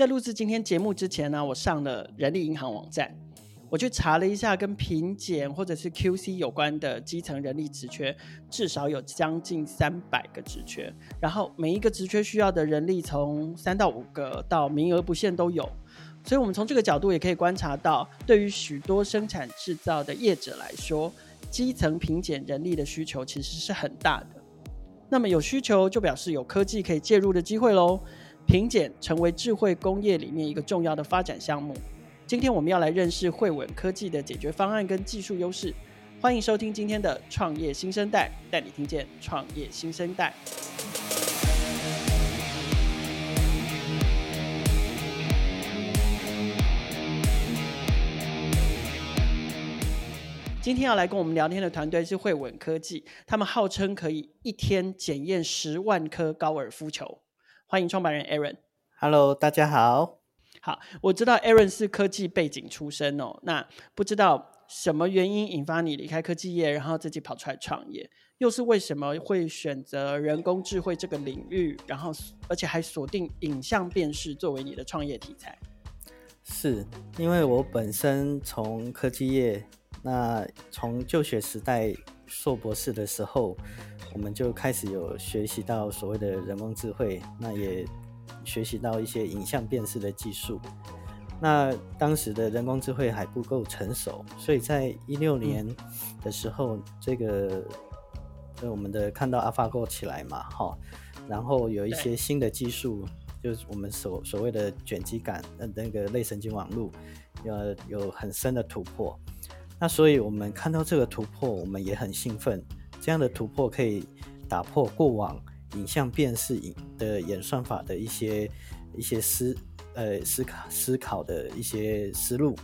在录制今天节目之前呢，我上了人力银行网站，我去查了一下跟品检或者是 QC 有关的基层人力职缺，至少有将近三百个职缺，然后每一个职缺需要的人力从三到五个到名额不限都有。所以，我们从这个角度也可以观察到，对于许多生产制造的业者来说，基层品检人力的需求其实是很大的。那么，有需求就表示有科技可以介入的机会喽。品检成为智慧工业里面一个重要的发展项目。今天我们要来认识汇稳科技的解决方案跟技术优势。欢迎收听今天的创业新生代，带你听见创业新生代。今天要来跟我们聊天的团队是汇稳科技，他们号称可以一天检验十万颗高尔夫球。欢迎创办人 Aaron。Hello，大家好。好，我知道 Aaron 是科技背景出身哦。那不知道什么原因引发你离开科技业，然后自己跑出来创业？又是为什么会选择人工智慧这个领域？然后而且还锁定影像辨识作为你的创业题材？是因为我本身从科技业。那从就学时代硕博士的时候，我们就开始有学习到所谓的人工智慧，那也学习到一些影像辨识的技术。那当时的人工智慧还不够成熟，所以在一六年的时候，嗯、这个我们的看到 AlphaGo 起来嘛，哈，然后有一些新的技术，就是我们所所谓的卷积感，呃，那个类神经网络，要有很深的突破。那所以，我们看到这个突破，我们也很兴奋。这样的突破可以打破过往影像辨识影的演算法的一些一些思呃思考思考的一些思路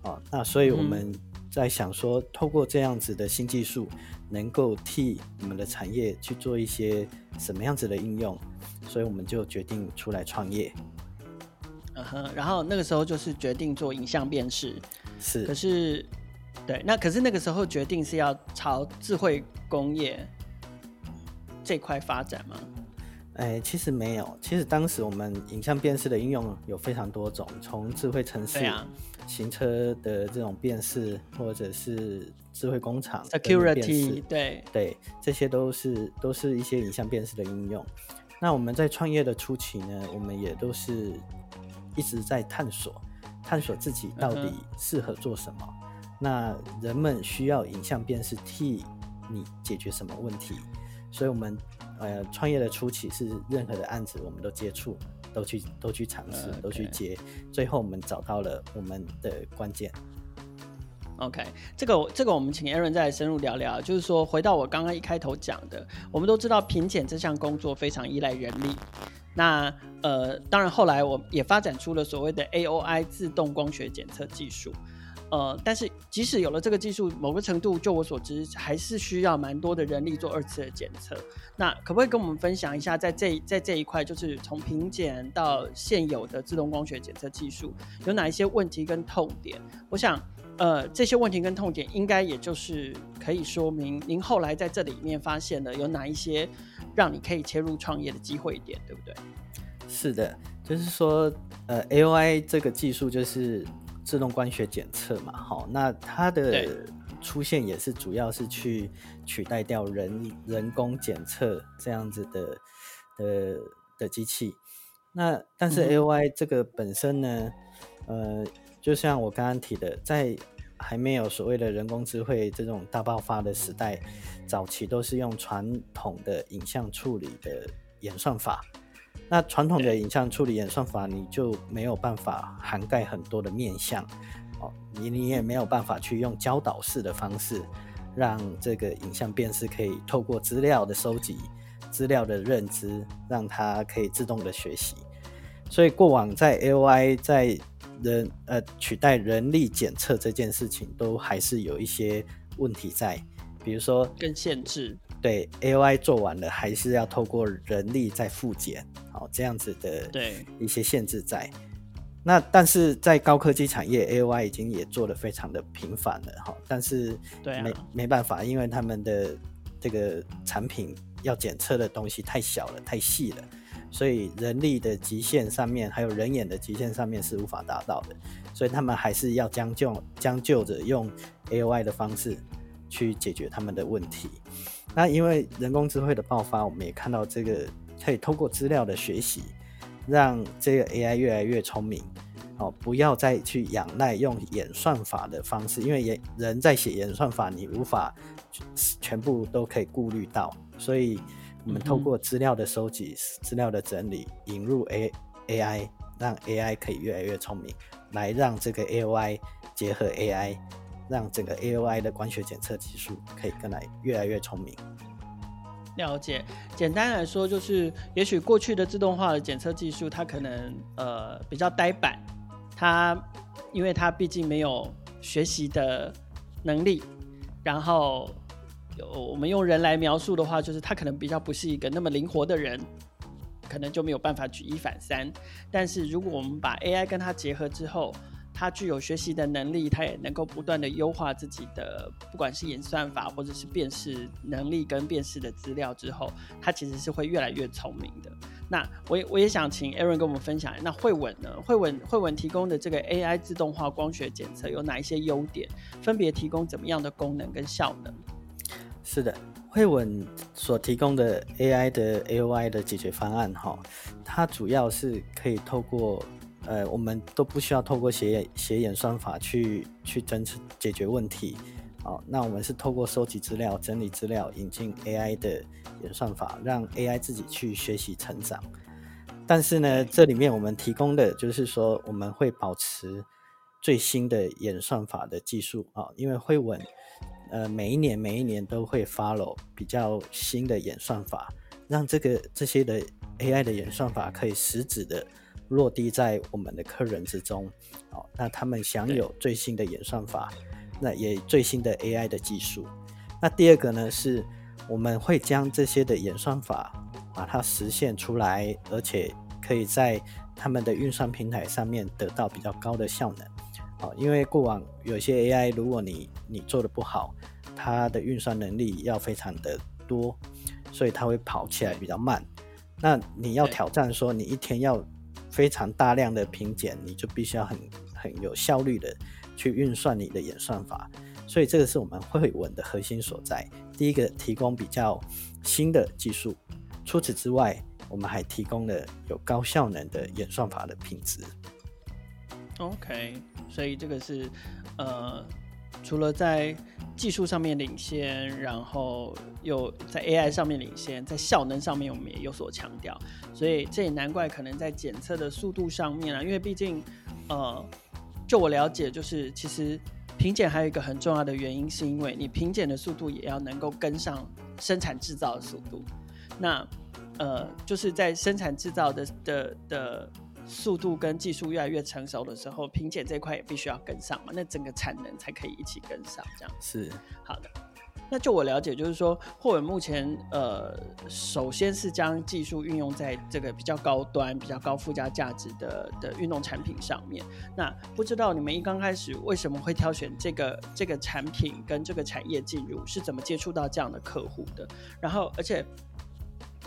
啊。那所以我们在想说，透过这样子的新技术，能够替我们的产业去做一些什么样子的应用，所以我们就决定出来创业。嗯哼，然后那个时候就是决定做影像辨识，是，可是。对，那可是那个时候决定是要朝智慧工业这块发展吗？哎，其实没有。其实当时我们影像辨识的应用有非常多种，从智慧城市、啊、行车的这种辨识，或者是智慧工厂 security，对对，这些都是都是一些影像辨识的应用。那我们在创业的初期呢，我们也都是一直在探索，探索自己到底适合做什么。Uh-huh. 那人们需要影像辨识替你解决什么问题？所以，我们呃创业的初期是任何的案子我们都接触，都去都去尝试.都去接，最后我们找到了我们的关键。OK，这个这个我们请 Aaron 再来深入聊聊。就是说，回到我刚刚一开头讲的，我们都知道品检这项工作非常依赖人力。那呃，当然后来我也发展出了所谓的 AOI 自动光学检测技术。呃，但是即使有了这个技术，某个程度，就我所知，还是需要蛮多的人力做二次的检测。那可不可以跟我们分享一下，在这在这一块，就是从品检到现有的自动光学检测技术，有哪一些问题跟痛点？我想，呃，这些问题跟痛点，应该也就是可以说明您后来在这里面发现的有哪一些让你可以切入创业的机会点，对不对？是的，就是说，呃，AOI 这个技术就是。自动光学检测嘛，好，那它的出现也是主要是去取代掉人人工检测这样子的的的机器。那但是 AOI 这个本身呢，嗯、呃，就像我刚刚提的，在还没有所谓的人工智慧这种大爆发的时代，早期都是用传统的影像处理的演算法。那传统的影像处理演算法，你就没有办法涵盖很多的面向，哦，你你也没有办法去用教导式的方式，让这个影像辨识可以透过资料的收集、资料的认知，让它可以自动的学习。所以过往在 AOI 在人呃取代人力检测这件事情，都还是有一些问题在，比如说跟限制。对，AOI 做完了，还是要透过人力再复检，好，这样子的对一些限制在。那但是在高科技产业，AOI 已经也做得非常的频繁了，哈，但是没、啊、没办法，因为他们的这个产品要检测的东西太小了，太细了，所以人力的极限上面，还有人眼的极限上面是无法达到的，所以他们还是要将就将就着用 AOI 的方式去解决他们的问题。那因为人工智慧的爆发，我们也看到这个可以通过资料的学习，让这个 AI 越来越聪明。哦，不要再去仰赖用演算法的方式，因为演人在写演算法，你无法全部都可以顾虑到，所以我们透过资料的收集、资料的整理，引入 A AI，让 AI 可以越来越聪明，来让这个 AOI 结合 AI，让整个 AOI 的光学检测技术可以更来越来越聪明。了解，简单来说就是，也许过去的自动化的检测技术，它可能呃比较呆板。它，因为它毕竟没有学习的能力，然后我们用人来描述的话，就是它可能比较不是一个那么灵活的人，可能就没有办法举一反三。但是如果我们把 AI 跟它结合之后，它具有学习的能力，它也能够不断的优化自己的，不管是演算法或者是辨识能力跟辨识的资料之后，它其实是会越来越聪明的。那我也我也想请 Aaron 跟我们分享，那慧稳呢？慧稳慧稳提供的这个 AI 自动化光学检测有哪一些优点？分别提供怎么样的功能跟效能？是的，慧稳所提供的 AI 的 AOI 的解决方案，哈，它主要是可以透过。呃，我们都不需要透过写写演算法去去真正解决问题，好，那我们是透过收集资料、整理资料、引进 AI 的演算法，让 AI 自己去学习成长。但是呢，这里面我们提供的就是说，我们会保持最新的演算法的技术啊，因为慧稳呃每一年每一年都会 follow 比较新的演算法，让这个这些的 AI 的演算法可以实质的。落地在我们的客人之中，哦，那他们享有最新的演算法，那也最新的 AI 的技术。那第二个呢，是我们会将这些的演算法把它实现出来，而且可以在他们的运算平台上面得到比较高的效能。哦，因为过往有些 AI，如果你你做的不好，它的运算能力要非常的多，所以它会跑起来比较慢。那你要挑战说，你一天要非常大量的评检，你就必须要很很有效率的去运算你的演算法，所以这个是我们会稳的核心所在。第一个，提供比较新的技术，除此之外，我们还提供了有高效能的演算法的品质。OK，所以这个是呃。除了在技术上面领先，然后又在 AI 上面领先，在效能上面我们也有所强调，所以这也难怪可能在检测的速度上面啊，因为毕竟，呃，就我了解，就是其实评检还有一个很重要的原因，是因为你评检的速度也要能够跟上生产制造的速度，那呃，就是在生产制造的的的。速度跟技术越来越成熟的时候，品检这块也必须要跟上嘛，那整个产能才可以一起跟上，这样是好的。那就我了解，就是说，慧稳目前呃，首先是将技术运用在这个比较高端、比较高附加价值的的运动产品上面。那不知道你们一刚开始为什么会挑选这个这个产品跟这个产业进入，是怎么接触到这样的客户的？然后，而且。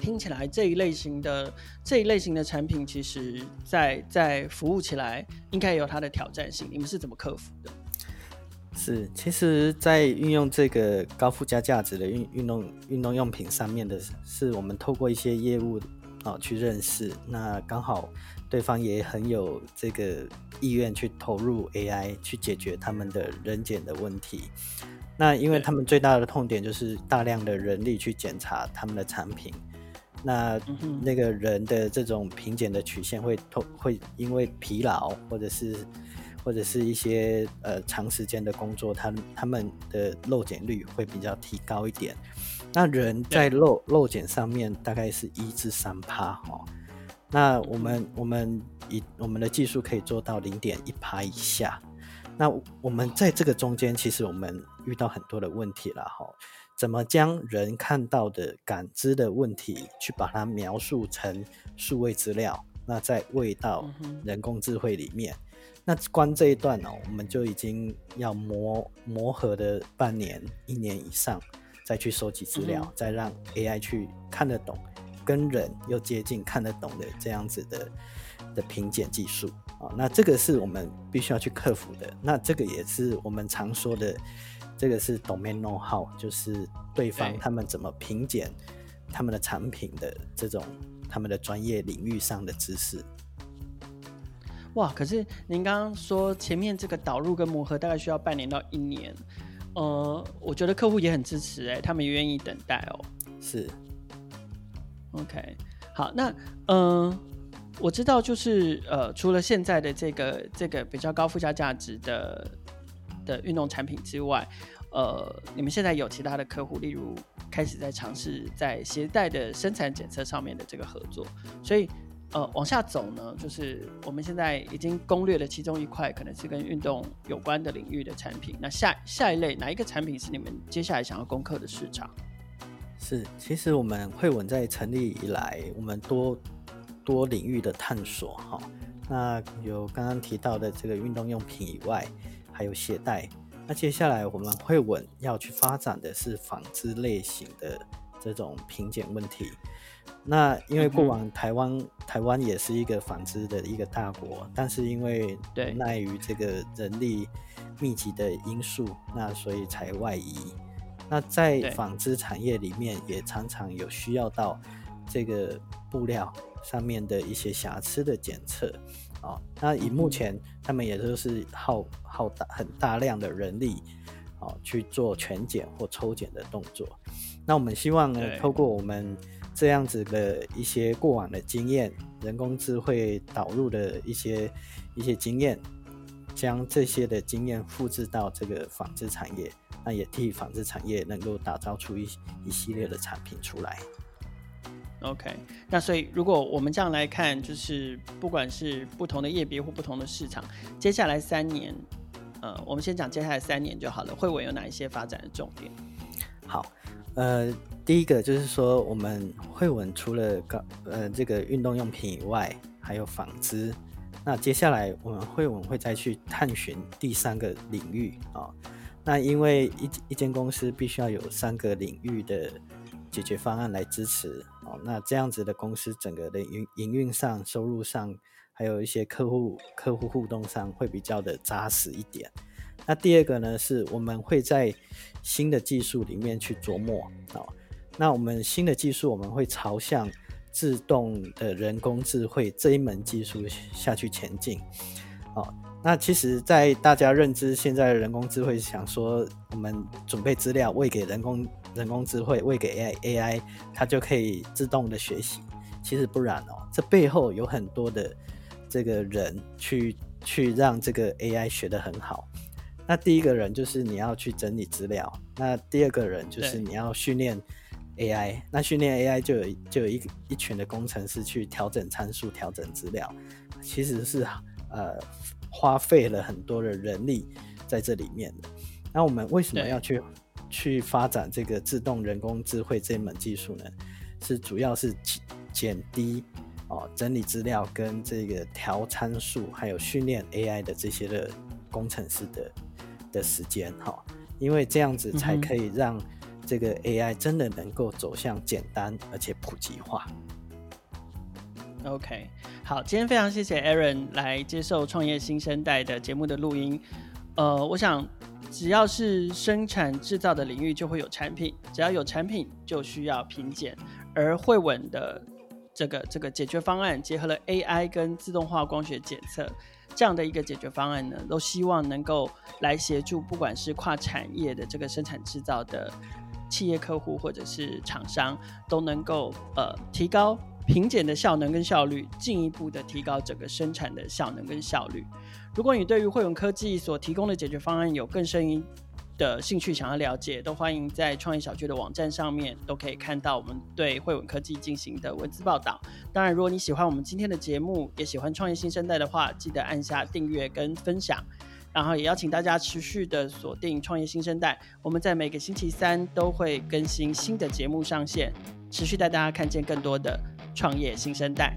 听起来这一类型的这一类型的产品，其实在在服务起来应该有它的挑战性。你们是怎么克服的？是，其实，在运用这个高附加价值的运运动运动用品上面的，是我们透过一些业务啊去认识。那刚好对方也很有这个意愿去投入 AI 去解决他们的人检的问题。那因为他们最大的痛点就是大量的人力去检查他们的产品。那那个人的这种平减的曲线会透会因为疲劳或者是或者是一些呃长时间的工作，他他们的漏检率会比较提高一点。那人在漏漏检上面大概是一至三趴哈。那我们我们以我们的技术可以做到零点一趴以下。那我们在这个中间，其实我们遇到很多的问题了哈。怎么将人看到的感知的问题，去把它描述成数位资料，那在味道人工智慧里面。那光这一段呢、哦，我们就已经要磨磨合的半年、一年以上，再去收集资料，再让 AI 去看得懂跟人又接近、看得懂的这样子的的评检技术啊。那这个是我们必须要去克服的。那这个也是我们常说的，这个是 domain know-how，就是对方他们怎么评检他们的产品的这种他们的专业领域上的知识。哇！可是您刚刚说前面这个导入跟磨合大概需要半年到一年，呃，我觉得客户也很支持哎，他们也愿意等待哦。是，OK，好，那嗯、呃，我知道就是呃，除了现在的这个这个比较高附加价值的的运动产品之外，呃，你们现在有其他的客户，例如开始在尝试在鞋带的生产检测上面的这个合作，所以。呃，往下走呢，就是我们现在已经攻略了其中一块，可能是跟运动有关的领域的产品。那下下一类哪一个产品是你们接下来想要攻克的市场？是，其实我们会稳在成立以来，我们多多领域的探索哈。那有刚刚提到的这个运动用品以外，还有鞋带。那接下来我们会稳要去发展的是纺织类型的这种品检问题。那因为过往台湾、嗯、台湾也是一个纺织的一个大国，但是因为碍于这个人力密集的因素，那所以才外移。那在纺织产业里面，也常常有需要到这个布料上面的一些瑕疵的检测啊。那以目前他们也都是耗耗大很大量的人力啊去做全检或抽检的动作。那我们希望呢，透过我们。这样子的一些过往的经验，人工智慧导入的一些一些经验，将这些的经验复制到这个纺织产业，那也替纺织产业能够打造出一一系列的产品出来。OK，那所以如果我们这样来看，就是不管是不同的业别或不同的市场，接下来三年，呃，我们先讲接下来三年就好了。慧稳有哪一些发展的重点？好，呃。第一个就是说，我们慧稳除了搞呃这个运动用品以外，还有纺织。那接下来我们慧稳会再去探寻第三个领域啊、那因为一一间公司必须要有三个领域的解决方案来支持哦。那这样子的公司整个的营营运上、收入上，还有一些客户客户互动上会比较的扎实一点。那第二个呢，是我们会在新的技术里面去琢磨。哦那我们新的技术，我们会朝向自动的人工智慧这一门技术下去前进。哦，那其实，在大家认知现在的人工智慧，想说我们准备资料喂给人工人工智慧，喂给 AI，AI，它就可以自动的学习。其实不然哦，这背后有很多的这个人去去让这个 AI 学得很好。那第一个人就是你要去整理资料，那第二个人就是你要训练。AI，那训练 AI 就有就有一一群的工程师去调整参数、调整资料，其实是呃花费了很多的人力在这里面的。那我们为什么要去去发展这个自动人工智慧这门技术呢？是主要是减低哦整理资料跟这个调参数，还有训练 AI 的这些的工程师的的时间哈、哦，因为这样子才可以让、嗯。这个 AI 真的能够走向简单而且普及化。OK，好，今天非常谢谢 Aaron 来接受创业新生代的节目的录音。呃，我想只要是生产制造的领域，就会有产品；只要有产品，就需要品检。而慧稳的这个这个解决方案，结合了 AI 跟自动化光学检测这样的一个解决方案呢，都希望能够来协助，不管是跨产业的这个生产制造的。企业客户或者是厂商都能够呃提高品检的效能跟效率，进一步的提高整个生产的效能跟效率。如果你对于汇文科技所提供的解决方案有更深一的兴趣，想要了解，都欢迎在创业小聚的网站上面都可以看到我们对汇文科技进行的文字报道。当然，如果你喜欢我们今天的节目，也喜欢创业新生代的话，记得按下订阅跟分享。然后也邀请大家持续的锁定创业新生代，我们在每个星期三都会更新新的节目上线，持续带大家看见更多的创业新生代。